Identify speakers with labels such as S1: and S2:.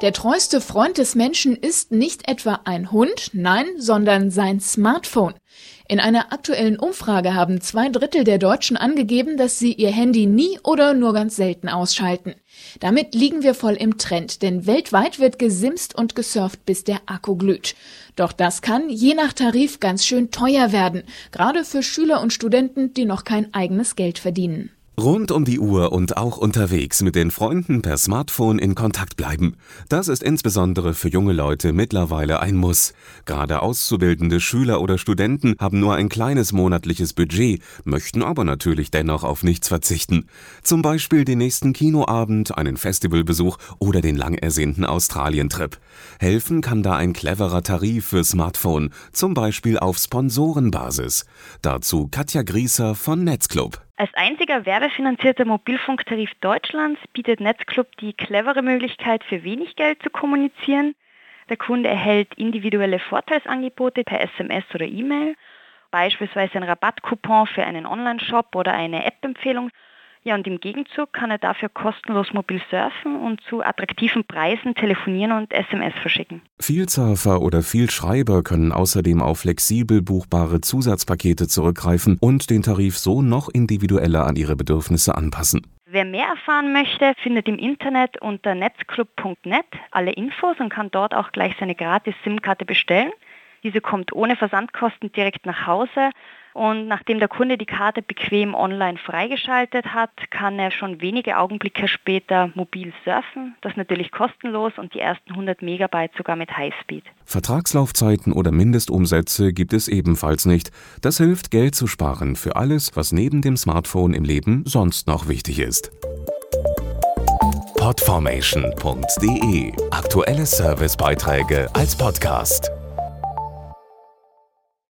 S1: Der treueste Freund des Menschen ist nicht etwa ein Hund, nein, sondern sein Smartphone. In einer aktuellen Umfrage haben zwei Drittel der Deutschen angegeben, dass sie ihr Handy nie oder nur ganz selten ausschalten. Damit liegen wir voll im Trend, denn weltweit wird gesimst und gesurft, bis der Akku glüht. Doch das kann je nach Tarif ganz schön teuer werden, gerade für Schüler und Studenten, die noch kein eigenes Geld verdienen.
S2: Rund um die Uhr und auch unterwegs mit den Freunden per Smartphone in Kontakt bleiben. Das ist insbesondere für junge Leute mittlerweile ein Muss. Gerade auszubildende Schüler oder Studenten haben nur ein kleines monatliches Budget, möchten aber natürlich dennoch auf nichts verzichten. Zum Beispiel den nächsten Kinoabend, einen Festivalbesuch oder den lang ersehnten Australientrip. Helfen kann da ein cleverer Tarif für Smartphone, zum Beispiel auf Sponsorenbasis. Dazu Katja Grieser von Netzclub.
S3: Als einziger werbefinanzierter Mobilfunktarif Deutschlands bietet Netzclub die clevere Möglichkeit, für wenig Geld zu kommunizieren. Der Kunde erhält individuelle Vorteilsangebote per SMS oder E-Mail, beispielsweise ein Rabattcoupon für einen Online-Shop oder eine App-Empfehlung ja, und im Gegenzug kann er dafür kostenlos mobil surfen und zu attraktiven Preisen telefonieren und SMS verschicken.
S2: Vielsurfer oder Vielschreiber können außerdem auf flexibel buchbare Zusatzpakete zurückgreifen und den Tarif so noch individueller an ihre Bedürfnisse anpassen.
S3: Wer mehr erfahren möchte, findet im Internet unter netzclub.net alle Infos und kann dort auch gleich seine gratis SIM-Karte bestellen. Diese kommt ohne Versandkosten direkt nach Hause und nachdem der Kunde die Karte bequem online freigeschaltet hat, kann er schon wenige Augenblicke später mobil surfen. Das natürlich kostenlos und die ersten 100 Megabyte sogar mit Highspeed.
S2: Vertragslaufzeiten oder Mindestumsätze gibt es ebenfalls nicht. Das hilft, Geld zu sparen für alles, was neben dem Smartphone im Leben sonst noch wichtig ist. Podformation.de Aktuelle Servicebeiträge als Podcast.